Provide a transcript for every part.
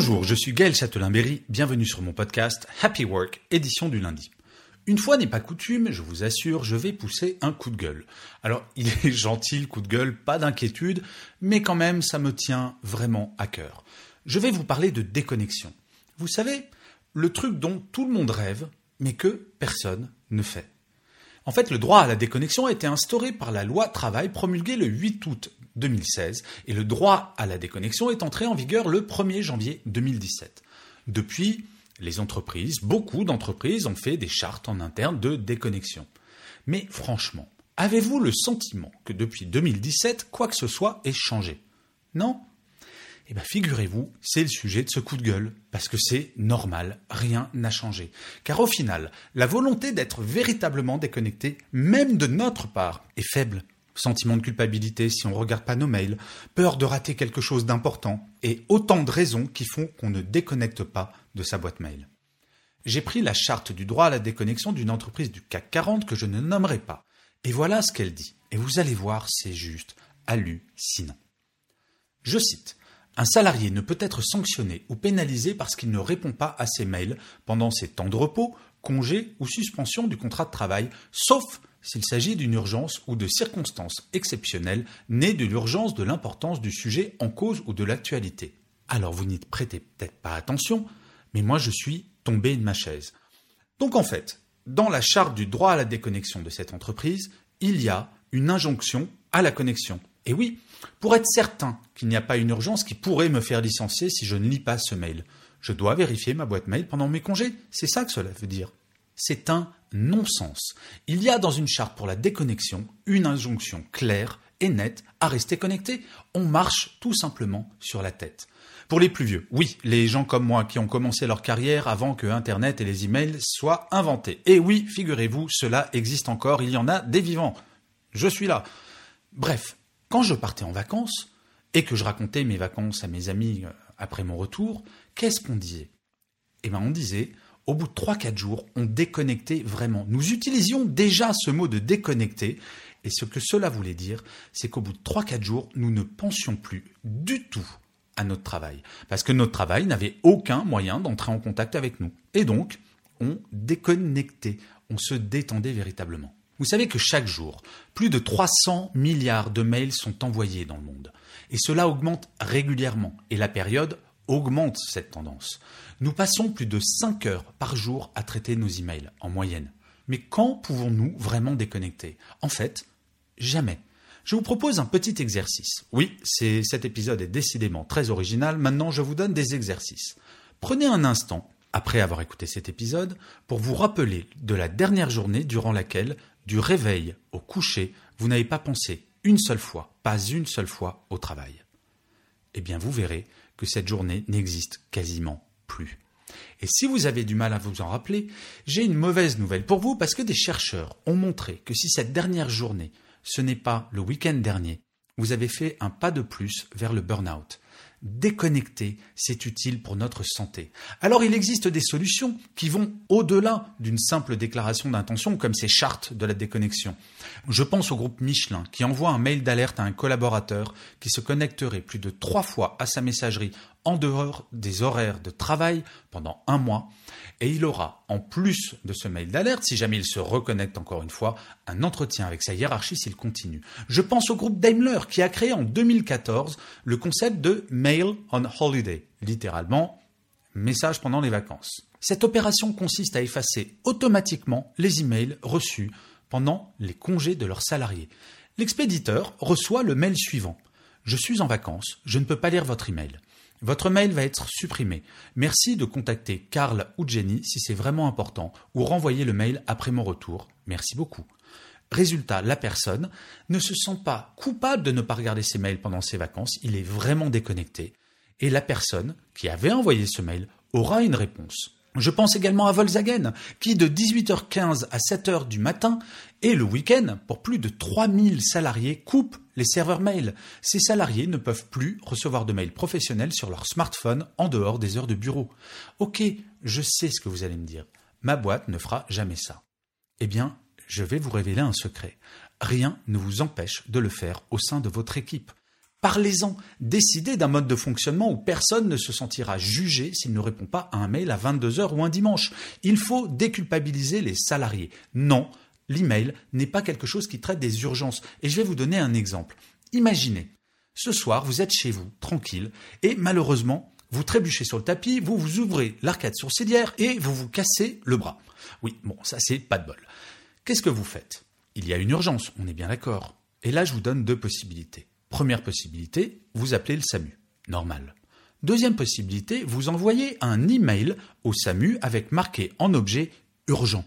Bonjour, je suis Gaël Châtelain-Berry, bienvenue sur mon podcast Happy Work, édition du lundi. Une fois n'est pas coutume, je vous assure, je vais pousser un coup de gueule. Alors, il est gentil le coup de gueule, pas d'inquiétude, mais quand même, ça me tient vraiment à cœur. Je vais vous parler de déconnexion. Vous savez, le truc dont tout le monde rêve, mais que personne ne fait. En fait, le droit à la déconnexion a été instauré par la loi travail promulguée le 8 août 2016 et le droit à la déconnexion est entré en vigueur le 1er janvier 2017. Depuis, les entreprises, beaucoup d'entreprises ont fait des chartes en interne de déconnexion. Mais franchement, avez-vous le sentiment que depuis 2017, quoi que ce soit ait changé? Non? Eh bien, figurez-vous, c'est le sujet de ce coup de gueule, parce que c'est normal, rien n'a changé. Car au final, la volonté d'être véritablement déconnecté, même de notre part, est faible. Sentiment de culpabilité si on ne regarde pas nos mails, peur de rater quelque chose d'important, et autant de raisons qui font qu'on ne déconnecte pas de sa boîte mail. J'ai pris la charte du droit à la déconnexion d'une entreprise du CAC 40 que je ne nommerai pas. Et voilà ce qu'elle dit. Et vous allez voir, c'est juste hallucinant. Je cite. Un salarié ne peut être sanctionné ou pénalisé parce qu'il ne répond pas à ses mails pendant ses temps de repos, congés ou suspension du contrat de travail, sauf s'il s'agit d'une urgence ou de circonstances exceptionnelles nées de l'urgence de l'importance du sujet en cause ou de l'actualité. Alors vous n'y prêtez peut-être pas attention, mais moi je suis tombé de ma chaise. Donc en fait, dans la charte du droit à la déconnexion de cette entreprise, il y a une injonction à la connexion. Et oui, pour être certain qu'il n'y a pas une urgence qui pourrait me faire licencier si je ne lis pas ce mail, je dois vérifier ma boîte mail pendant mes congés. C'est ça que cela veut dire. C'est un non-sens. Il y a dans une charte pour la déconnexion une injonction claire et nette à rester connecté. On marche tout simplement sur la tête. Pour les plus vieux, oui, les gens comme moi qui ont commencé leur carrière avant que Internet et les emails soient inventés. Et oui, figurez-vous, cela existe encore, il y en a des vivants. Je suis là. Bref, quand je partais en vacances et que je racontais mes vacances à mes amis euh, après mon retour, qu'est-ce qu'on disait? Eh bien, on disait, au bout de 3-4 jours, on déconnectait vraiment. Nous utilisions déjà ce mot de déconnecter, et ce que cela voulait dire, c'est qu'au bout de 3-4 jours, nous ne pensions plus du tout à notre travail, parce que notre travail n'avait aucun moyen d'entrer en contact avec nous. Et donc, on déconnectait, on se détendait véritablement. Vous savez que chaque jour, plus de 300 milliards de mails sont envoyés dans le monde. Et cela augmente régulièrement. Et la période augmente cette tendance. Nous passons plus de 5 heures par jour à traiter nos emails, en moyenne. Mais quand pouvons-nous vraiment déconnecter? En fait, jamais. Je vous propose un petit exercice. Oui, cet épisode est décidément très original. Maintenant, je vous donne des exercices. Prenez un instant, après avoir écouté cet épisode, pour vous rappeler de la dernière journée durant laquelle du réveil au coucher, vous n'avez pas pensé une seule fois, pas une seule fois au travail. Eh bien, vous verrez que cette journée n'existe quasiment plus. Et si vous avez du mal à vous en rappeler, j'ai une mauvaise nouvelle pour vous parce que des chercheurs ont montré que si cette dernière journée, ce n'est pas le week-end dernier, vous avez fait un pas de plus vers le burn-out déconnecter, c'est utile pour notre santé. Alors il existe des solutions qui vont au-delà d'une simple déclaration d'intention comme ces chartes de la déconnexion. Je pense au groupe Michelin qui envoie un mail d'alerte à un collaborateur qui se connecterait plus de trois fois à sa messagerie en dehors des horaires de travail pendant un mois et il aura, en plus de ce mail d'alerte, si jamais il se reconnecte encore une fois, un entretien avec sa hiérarchie s'il continue. Je pense au groupe Daimler qui a créé en 2014 le concept de Mail on Holiday, littéralement message pendant les vacances. Cette opération consiste à effacer automatiquement les emails reçus pendant les congés de leurs salariés. L'expéditeur reçoit le mail suivant. Je suis en vacances, je ne peux pas lire votre email. Votre mail va être supprimé. Merci de contacter Carl ou Jenny si c'est vraiment important ou renvoyer le mail après mon retour. Merci beaucoup. Résultat, la personne ne se sent pas coupable de ne pas regarder ses mails pendant ses vacances, il est vraiment déconnecté. Et la personne qui avait envoyé ce mail aura une réponse. Je pense également à Volkswagen, qui de 18h15 à 7h du matin et le week-end, pour plus de 3000 salariés, coupe les serveurs mail. Ces salariés ne peuvent plus recevoir de mails professionnels sur leur smartphone en dehors des heures de bureau. Ok, je sais ce que vous allez me dire. Ma boîte ne fera jamais ça. Eh bien, je vais vous révéler un secret. Rien ne vous empêche de le faire au sein de votre équipe. Parlez-en. Décidez d'un mode de fonctionnement où personne ne se sentira jugé s'il ne répond pas à un mail à 22h ou un dimanche. Il faut déculpabiliser les salariés. Non, l'email n'est pas quelque chose qui traite des urgences. Et je vais vous donner un exemple. Imaginez, ce soir, vous êtes chez vous, tranquille, et malheureusement, vous trébuchez sur le tapis, vous vous ouvrez l'arcade sourcilière et vous vous cassez le bras. Oui, bon, ça c'est pas de bol. Qu'est-ce que vous faites? Il y a une urgence, on est bien d'accord. Et là, je vous donne deux possibilités. Première possibilité, vous appelez le SAMU. Normal. Deuxième possibilité, vous envoyez un email au SAMU avec marqué en objet urgent.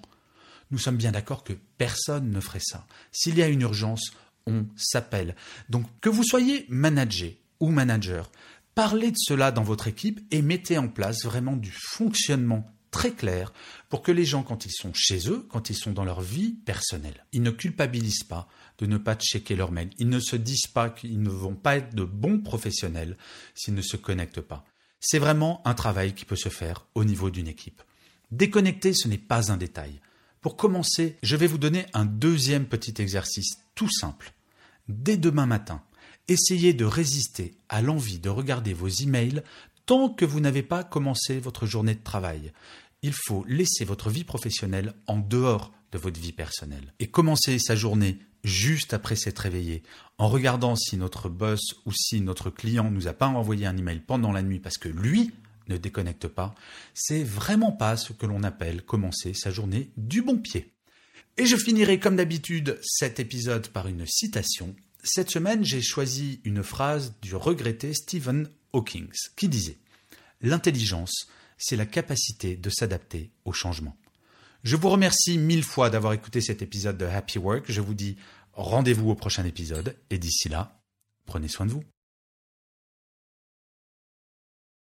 Nous sommes bien d'accord que personne ne ferait ça. S'il y a une urgence, on s'appelle. Donc que vous soyez manager ou manager, parlez de cela dans votre équipe et mettez en place vraiment du fonctionnement très clair pour que les gens, quand ils sont chez eux, quand ils sont dans leur vie personnelle, ils ne culpabilisent pas, de ne pas checker leur mail. Ils ne se disent pas qu'ils ne vont pas être de bons professionnels s'ils ne se connectent pas. C'est vraiment un travail qui peut se faire au niveau d'une équipe. Déconnecter, ce n'est pas un détail. Pour commencer, je vais vous donner un deuxième petit exercice tout simple. Dès demain matin, essayez de résister à l'envie de regarder vos emails tant que vous n'avez pas commencé votre journée de travail. Il faut laisser votre vie professionnelle en dehors de votre vie personnelle et commencer sa journée juste après s'être réveillé, en regardant si notre boss ou si notre client nous a pas envoyé un email pendant la nuit parce que lui ne déconnecte pas, c'est vraiment pas ce que l'on appelle commencer sa journée du bon pied. Et je finirai comme d'habitude cet épisode par une citation. Cette semaine, j'ai choisi une phrase du regretté Stephen Hawking qui disait L'intelligence, c'est la capacité de s'adapter au changement. Je vous remercie mille fois d'avoir écouté cet épisode de Happy Work. Je vous dis rendez-vous au prochain épisode et d'ici là, prenez soin de vous.